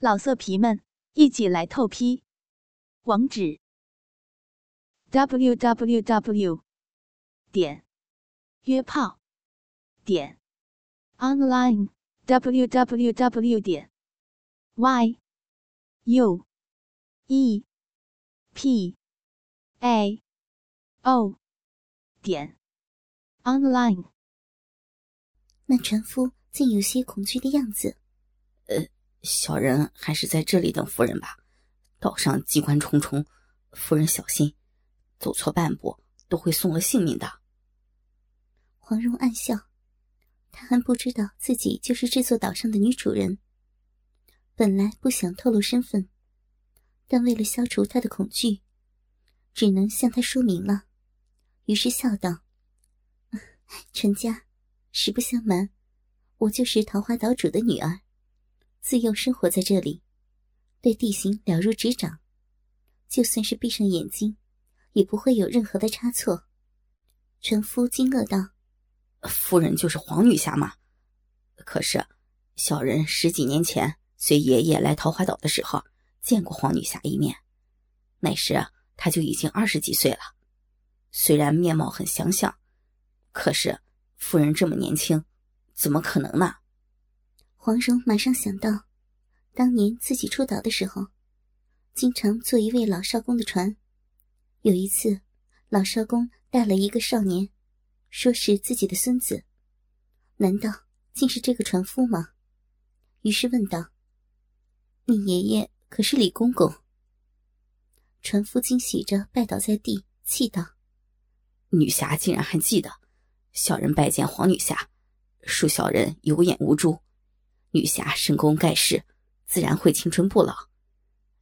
老色皮们，一起来透批！网址：w w w 点约炮点 online w w w 点 y u e p a o 点 online。那船夫竟有些恐惧的样子。小人还是在这里等夫人吧，岛上机关重重，夫人小心，走错半步都会送了性命的。黄蓉暗笑，她还不知道自己就是这座岛上的女主人。本来不想透露身份，但为了消除她的恐惧，只能向她说明了。于是笑道：“ 陈家，实不相瞒，我就是桃花岛主的女儿。”自幼生活在这里，对地形了如指掌，就算是闭上眼睛，也不会有任何的差错。陈夫惊愕道：“夫人就是黄女侠吗？可是，小人十几年前随爷爷来桃花岛的时候，见过黄女侠一面，那时她就已经二十几岁了。虽然面貌很相像，可是夫人这么年轻，怎么可能呢？”黄蓉马上想到，当年自己出岛的时候，经常坐一位老少公的船。有一次，老少公带了一个少年，说是自己的孙子，难道竟是这个船夫吗？于是问道：“你爷爷可是李公公？”船夫惊喜着拜倒在地，气道：“女侠竟然还记得，小人拜见黄女侠，恕小人有眼无珠。”女侠神功盖世，自然会青春不老。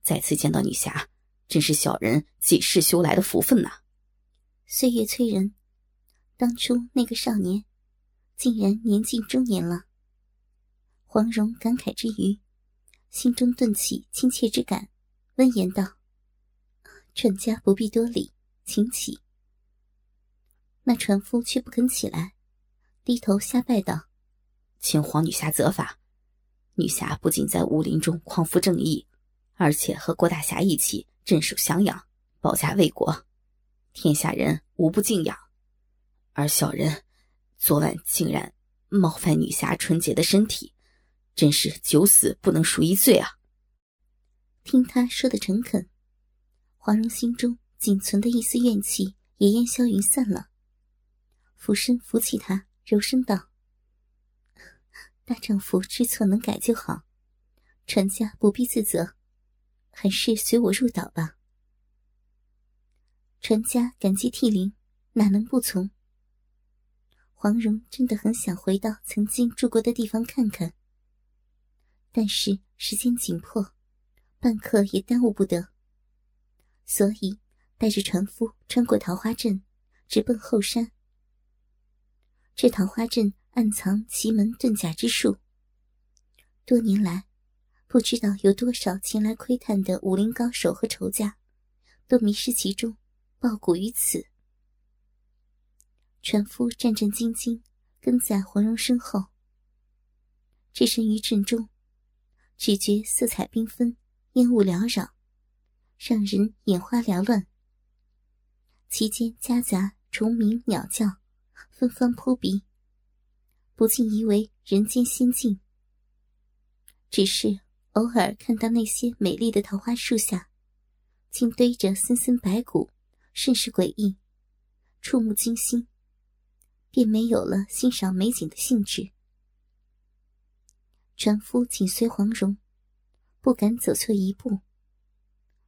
再次见到女侠，真是小人几世修来的福分呐！岁月催人，当初那个少年，竟然年近中年了。黄蓉感慨之余，心中顿起亲切之感，温言道：“船家不必多礼，请起。”那船夫却不肯起来，低头瞎拜道：“请黄女侠责罚。”女侠不仅在武林中匡扶正义，而且和郭大侠一起镇守襄阳，保家卫国，天下人无不敬仰。而小人昨晚竟然冒犯女侠纯洁的身体，真是九死不能赎一罪啊！听他说的诚恳，黄蓉心中仅存的一丝怨气也烟消云散了，俯身扶起他，柔声道。大丈夫知错能改就好，船家不必自责，还是随我入岛吧。船家感激涕零，哪能不从？黄蓉真的很想回到曾经住过的地方看看，但是时间紧迫，半刻也耽误不得，所以带着船夫穿过桃花镇，直奔后山。这桃花镇。暗藏奇门遁甲之术，多年来，不知道有多少前来窥探的武林高手和仇家，都迷失其中，抱骨于此。船夫战战兢兢跟在黄蓉身后，置身于阵中，只觉色彩缤纷，烟雾缭绕，让人眼花缭乱。其间夹杂虫鸣鸟叫，芬芳扑鼻。不禁疑为人间仙境。只是偶尔看到那些美丽的桃花树下，竟堆着森森白骨，甚是诡异，触目惊心，便没有了欣赏美景的兴致。船夫紧随黄蓉，不敢走错一步，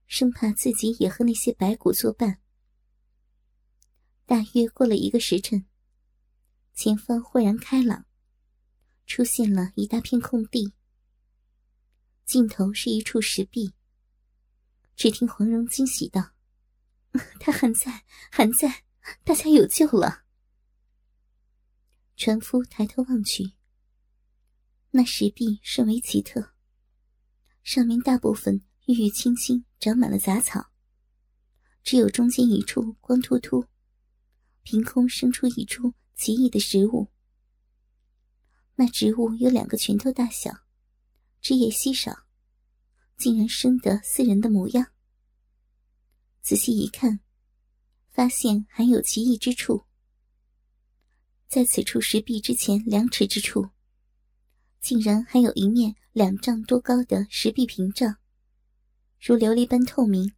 生怕自己也和那些白骨作伴。大约过了一个时辰。前方豁然开朗，出现了一大片空地。尽头是一处石壁。只听黄蓉惊喜道：“ 他还在，还在，大家有救了！”船夫抬头望去，那石壁甚为奇特，上面大部分郁郁青青，长满了杂草，只有中间一处光秃秃，凭空生出一株。奇异的植物，那植物有两个拳头大小，枝叶稀少，竟然生得似人的模样。仔细一看，发现还有奇异之处。在此处石壁之前两尺之处，竟然还有一面两丈多高的石壁屏障，如琉璃般透明。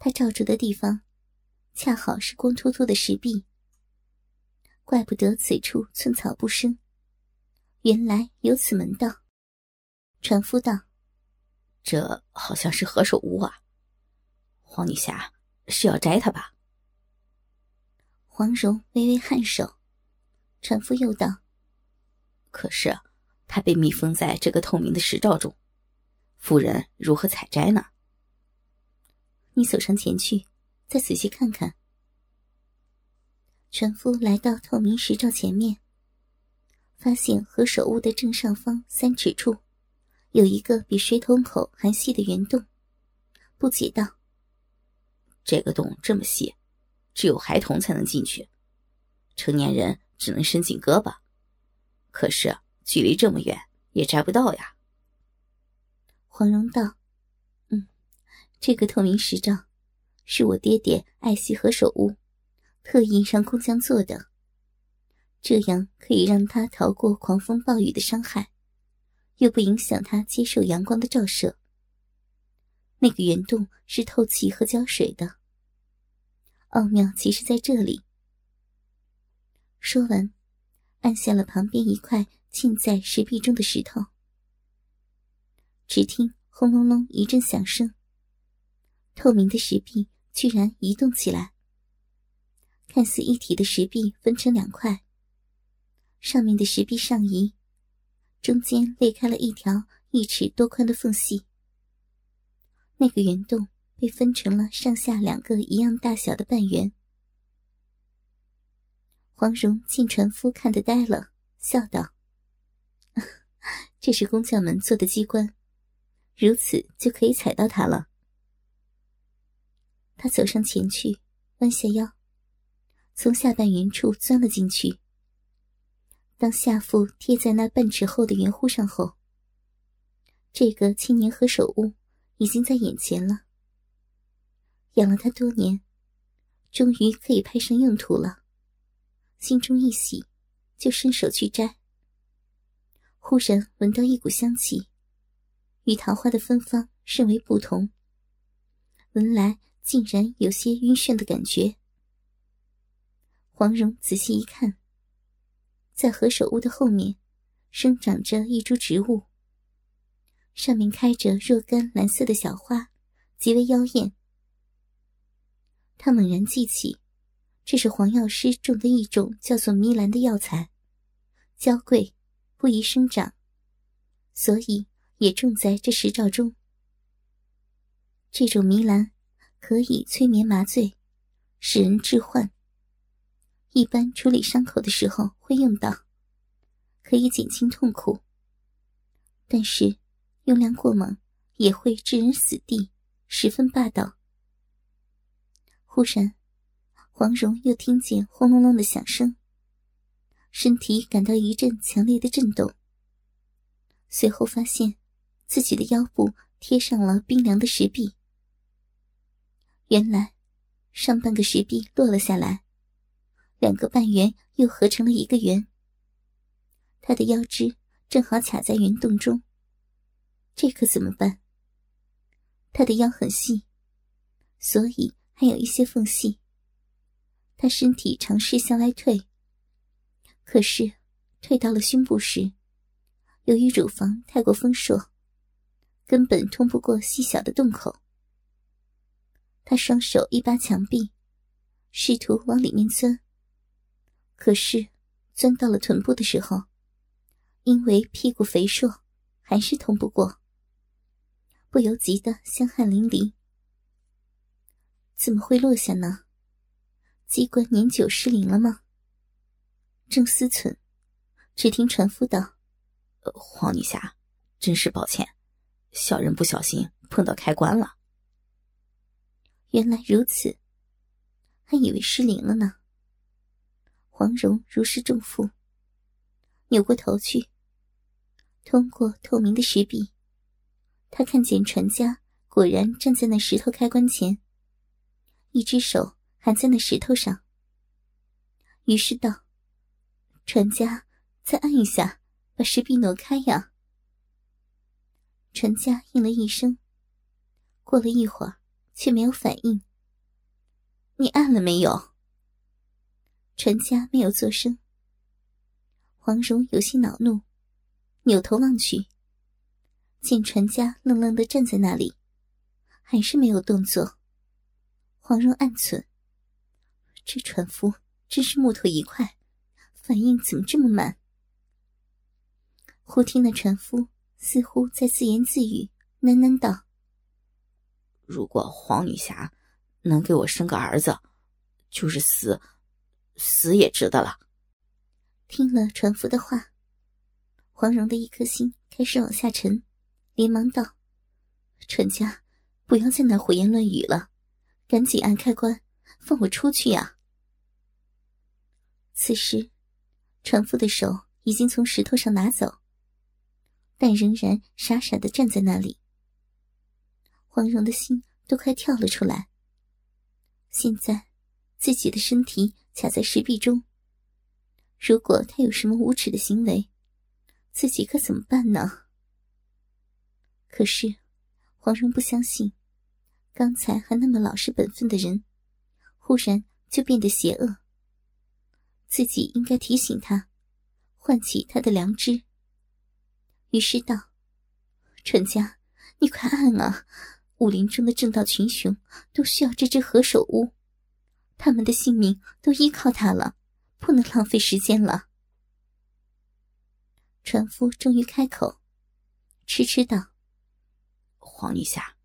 它照住的地方，恰好是光秃秃的石壁。怪不得此处寸草不生，原来有此门道。船夫道：“这好像是何首乌啊，黄女侠是要摘它吧？”黄蓉微微颔首。船夫又道：“可是，它被密封在这个透明的石罩中，夫人如何采摘呢？”你走上前去，再仔细看看。船夫来到透明石罩前面，发现何首乌的正上方三尺处，有一个比水桶口还细的圆洞，不解道：“这个洞这么细，只有孩童才能进去，成年人只能伸进胳膊。可是距离这么远，也摘不到呀。”黄蓉道。嗯这个透明石罩，是我爹爹爱惜何首乌，特意让工匠做的。这样可以让他逃过狂风暴雨的伤害，又不影响他接受阳光的照射。那个圆洞是透气和浇水的，奥妙其实在这里。说完，按下了旁边一块浸在石壁中的石头，只听轰隆隆一阵响声。透明的石壁居然移动起来，看似一体的石壁分成两块。上面的石壁上移，中间裂开了一条一尺多宽的缝隙。那个圆洞被分成了上下两个一样大小的半圆。黄蓉见船夫看得呆了，笑道：“ 这是工匠们做的机关，如此就可以踩到它了。”他走上前去，弯下腰，从下半圆处钻了进去。当下腹贴在那半尺厚的圆弧上后，这个千年何首乌已经在眼前了。养了它多年，终于可以派上用途了。心中一喜，就伸手去摘。忽然闻到一股香气，与桃花的芬芳甚为不同。闻来。竟然有些晕眩的感觉。黄蓉仔细一看，在何首乌的后面，生长着一株植物，上面开着若干蓝色的小花，极为妖艳。她猛然记起，这是黄药师种的一种叫做迷兰的药材，娇贵，不宜生长，所以也种在这石罩中。这种迷兰。可以催眠麻醉，使人致幻。一般处理伤口的时候会用到，可以减轻痛苦。但是用量过猛也会致人死地，十分霸道。忽然，黄蓉又听见轰隆隆的响声，身体感到一阵强烈的震动。随后发现自己的腰部贴上了冰凉的石壁。原来，上半个石壁落了下来，两个半圆又合成了一个圆。他的腰肢正好卡在圆洞中，这可怎么办？他的腰很细，所以还有一些缝隙。他身体尝试向外退，可是退到了胸部时，由于乳房太过丰硕，根本通不过细小的洞口。他双手一扒墙壁，试图往里面钻。可是，钻到了臀部的时候，因为屁股肥硕，还是通不过。不由急得香汗淋漓。怎么会落下呢？机关年久失灵了吗？正思忖，只听船夫道：“黄女侠，真是抱歉，小人不小心碰到开关了。”原来如此，还以为失灵了呢。黄蓉如释重负，扭过头去。通过透明的石壁，他看见船家果然站在那石头开关前，一只手还在那石头上，于是道：“船家，再按一下，把石壁挪开呀。”船家应了一声，过了一会儿，却没有反应。你按了没有？船家没有作声。黄蓉有些恼怒，扭头望去，见船家愣愣的站在那里，还是没有动作。黄蓉暗忖：这船夫真是木头一块，反应怎么这么慢？忽听那船夫似乎在自言自语，喃喃道：“如果黄女侠……”能给我生个儿子，就是死，死也值得了。听了船夫的话，黄蓉的一颗心开始往下沉，连忙道：“船家，不要在那胡言乱语了，赶紧按开关，放我出去呀！”此时，船夫的手已经从石头上拿走，但仍然傻傻的站在那里。黄蓉的心都快跳了出来。现在，自己的身体卡在石壁中。如果他有什么无耻的行为，自己可怎么办呢？可是，黄蓉不相信，刚才还那么老实本分的人，忽然就变得邪恶。自己应该提醒他，唤起他的良知。于是道：“春家，你快按啊！”武林中的正道群雄都需要这只何首乌，他们的性命都依靠他了，不能浪费时间了。船夫终于开口，痴痴道：“黄女侠，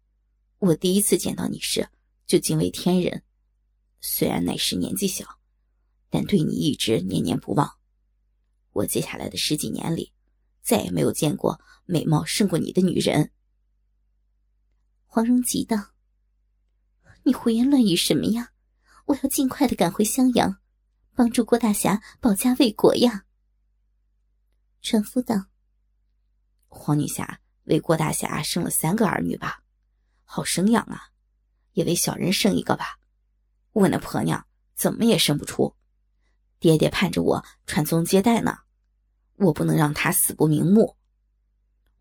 我第一次见到你时就惊为天人，虽然那时年纪小，但对你一直念念不忘。我接下来的十几年里，再也没有见过美貌胜过你的女人。”黄蓉急道：“你胡言乱语什么呀？我要尽快的赶回襄阳，帮助郭大侠保家卫国呀。”船夫道：“黄女侠为郭大侠生了三个儿女吧，好生养啊，也为小人生一个吧。我那婆娘怎么也生不出，爹爹盼着我传宗接代呢，我不能让他死不瞑目。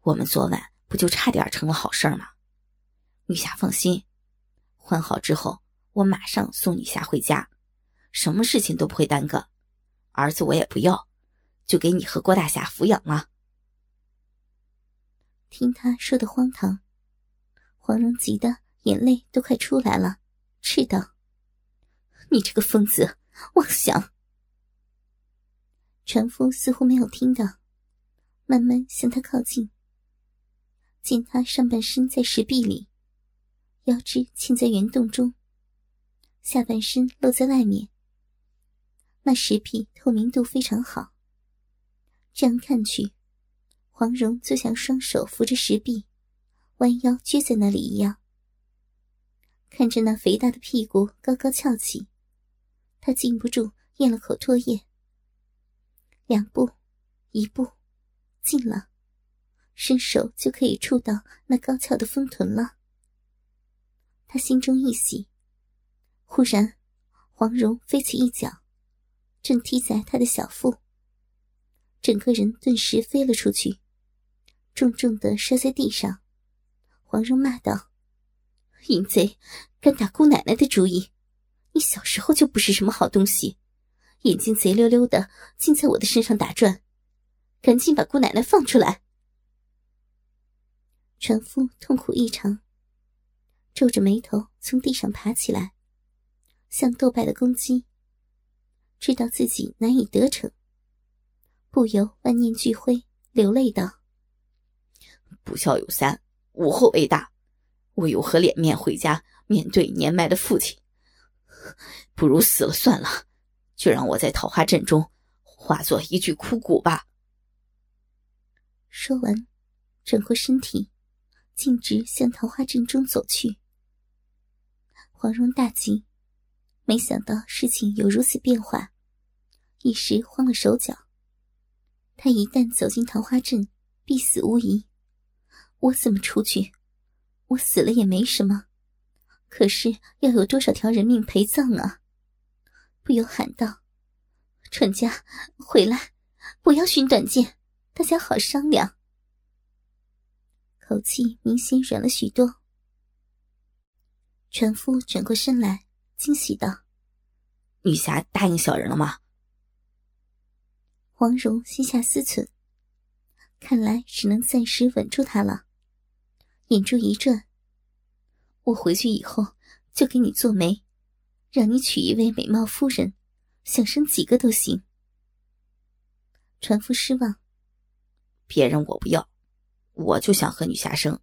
我们昨晚不就差点成了好事吗？”女侠放心，换好之后，我马上送女侠回家，什么事情都不会耽搁。儿子我也不要，就给你和郭大侠抚养了。听他说的荒唐，黄蓉急得眼泪都快出来了，斥道：“你这个疯子，妄想！”船夫似乎没有听到，慢慢向他靠近，见他上半身在石壁里。腰肢嵌在圆洞中，下半身露在外面。那石壁透明度非常好。这样看去，黄蓉就像双手扶着石壁，弯腰撅在那里一样。看着那肥大的屁股高高翘起，他禁不住咽了口唾液。两步，一步，近了，伸手就可以触到那高翘的丰臀了。他心中一喜，忽然，黄蓉飞起一脚，正踢在他的小腹，整个人顿时飞了出去，重重的摔在地上。黄蓉骂道：“淫贼，敢打姑奶奶的主意！你小时候就不是什么好东西，眼睛贼溜溜的，竟在我的身上打转！赶紧把姑奶奶放出来！”船夫痛苦异常。皱着眉头从地上爬起来，向斗败的攻击。知道自己难以得逞，不由万念俱灰，流泪道：“不孝有三，无后为大，我有何脸面回家面对年迈的父亲？不如死了算了，就让我在桃花阵中化作一具枯骨吧。”说完，转过身体，径直向桃花阵中走去。黄蓉大惊，没想到事情有如此变化，一时慌了手脚。他一旦走进桃花镇，必死无疑。我怎么出去？我死了也没什么，可是要有多少条人命陪葬啊？不由喊道：“船家，回来，不要寻短见，大家好商量。”口气明显软了许多。船夫转过身来，惊喜道：“女侠答应小人了吗？”黄蓉心下思忖，看来只能暂时稳住他了。眼珠一转：“我回去以后就给你做媒，让你娶一位美貌夫人，想生几个都行。”船夫失望：“别人我不要，我就想和女侠生。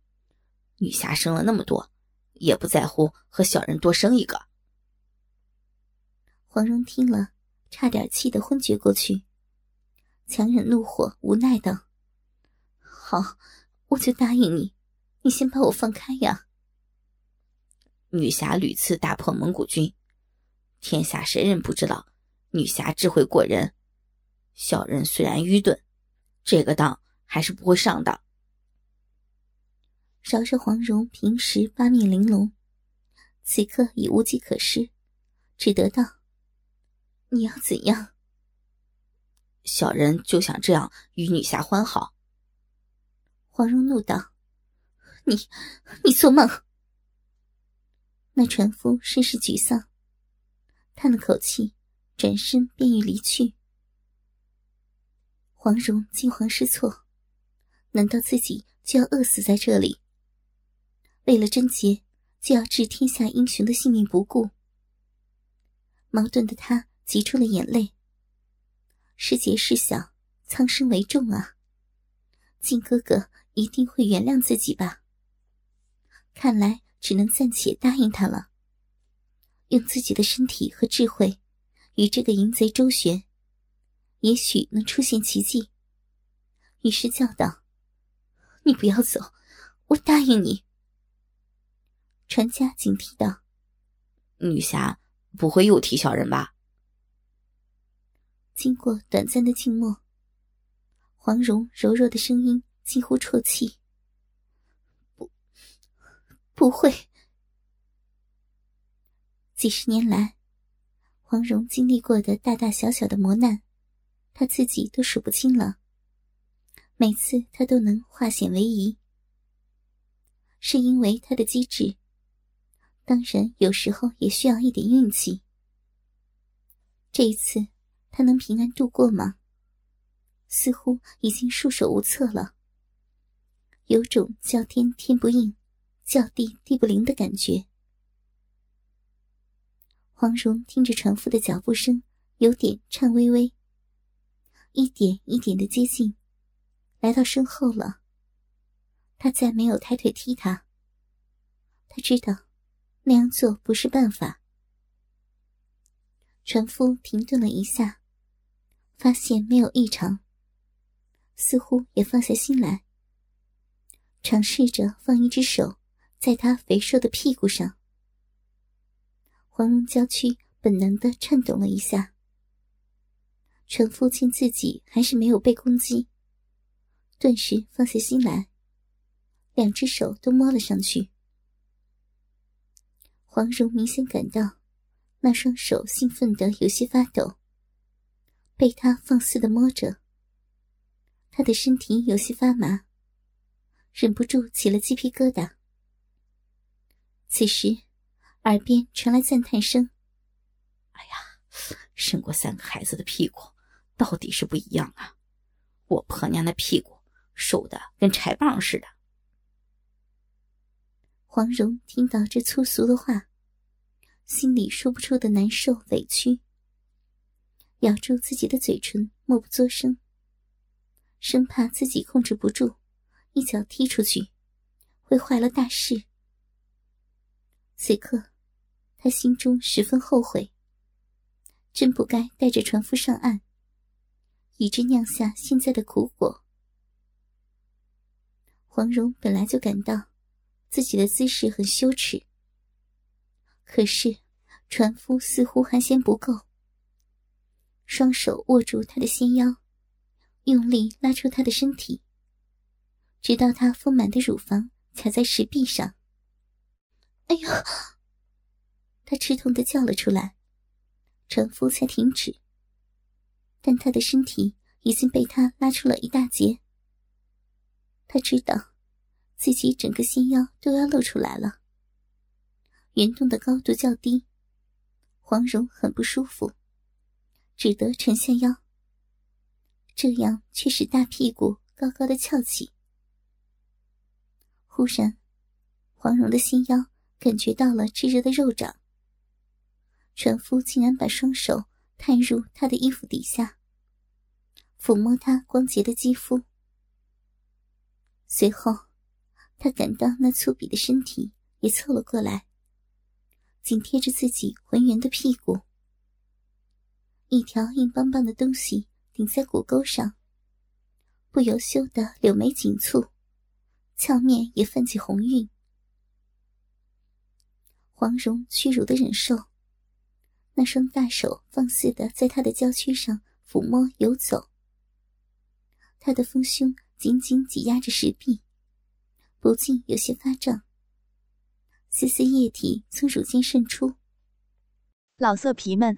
女侠生了那么多，也不在乎和小人多生一个。”黄蓉听了，差点气得昏厥过去。强忍怒火，无奈道：“好，我就答应你。你先把我放开呀！”女侠屡次打破蒙古军，天下谁人不知道女侠智慧过人？小人虽然愚钝，这个当还是不会上当。饶是黄蓉平时八面玲珑，此刻已无计可施，只得道：“你要怎样？”小人就想这样与女侠欢好。黄蓉怒道：“你，你做梦！”那船夫甚是沮丧，叹了口气，转身便欲离去。黄蓉惊慌失措，难道自己就要饿死在这里？为了贞洁，就要置天下英雄的性命不顾？矛盾的他挤出了眼泪。师姐是小，苍生为重啊！靖哥哥一定会原谅自己吧？看来只能暂且答应他了。用自己的身体和智慧与这个淫贼周旋，也许能出现奇迹。于是叫道：“你不要走，我答应你。”船家警惕道：“女侠不会又提小人吧？”经过短暂的静默，黄蓉柔弱的声音几乎啜泣：“不，不会。”几十年来，黄蓉经历过的大大小小的磨难，她自己都数不清了。每次她都能化险为夷，是因为她的机智。当然，有时候也需要一点运气。这一次。他能平安度过吗？似乎已经束手无策了，有种叫天天不应，叫地地不灵的感觉。黄蓉听着船夫的脚步声，有点颤巍巍，一点一点的接近，来到身后了。他再没有抬腿踢他，他知道那样做不是办法。船夫停顿了一下。发现没有异常，似乎也放下心来，尝试着放一只手在他肥硕的屁股上。黄蓉娇躯本能的颤抖了一下。船夫见自己还是没有被攻击，顿时放下心来，两只手都摸了上去。黄蓉明显感到那双手兴奋的有些发抖。被他放肆的摸着，他的身体有些发麻，忍不住起了鸡皮疙瘩。此时，耳边传来赞叹声：“哎呀，生过三个孩子的屁股，到底是不一样啊！我婆娘的屁股瘦的跟柴棒似的。”黄蓉听到这粗俗的话，心里说不出的难受委屈。咬住自己的嘴唇，默不作声，生怕自己控制不住，一脚踢出去，会坏了大事。此刻，他心中十分后悔，真不该带着船夫上岸，以致酿下现在的苦果。黄蓉本来就感到自己的姿势很羞耻，可是船夫似乎还嫌不够。双手握住他的纤腰，用力拉出他的身体，直到他丰满的乳房卡在石壁上。哎呦！他吃痛的叫了出来，船夫才停止。但他的身体已经被他拉出了一大截。他知道，自己整个纤腰都要露出来了。圆洞的高度较低，黄蓉很不舒服，只得沉下腰。这样却使大屁股高高的翘起。忽然，黄蓉的心腰感觉到了炙热的肉掌。船夫竟然把双手探入她的衣服底下，抚摸她光洁的肌肤。随后，他感到那粗鄙的身体也凑了过来，紧贴着自己浑圆的屁股。一条硬邦邦的东西顶在骨沟上，不由羞得柳眉紧蹙。俏面也泛起红晕，黄蓉屈辱的忍受，那双大手放肆的在她的娇躯上抚摸游走。她的丰胸紧紧挤压着石壁，不禁有些发胀，丝丝液体从乳尖渗出。老色皮们，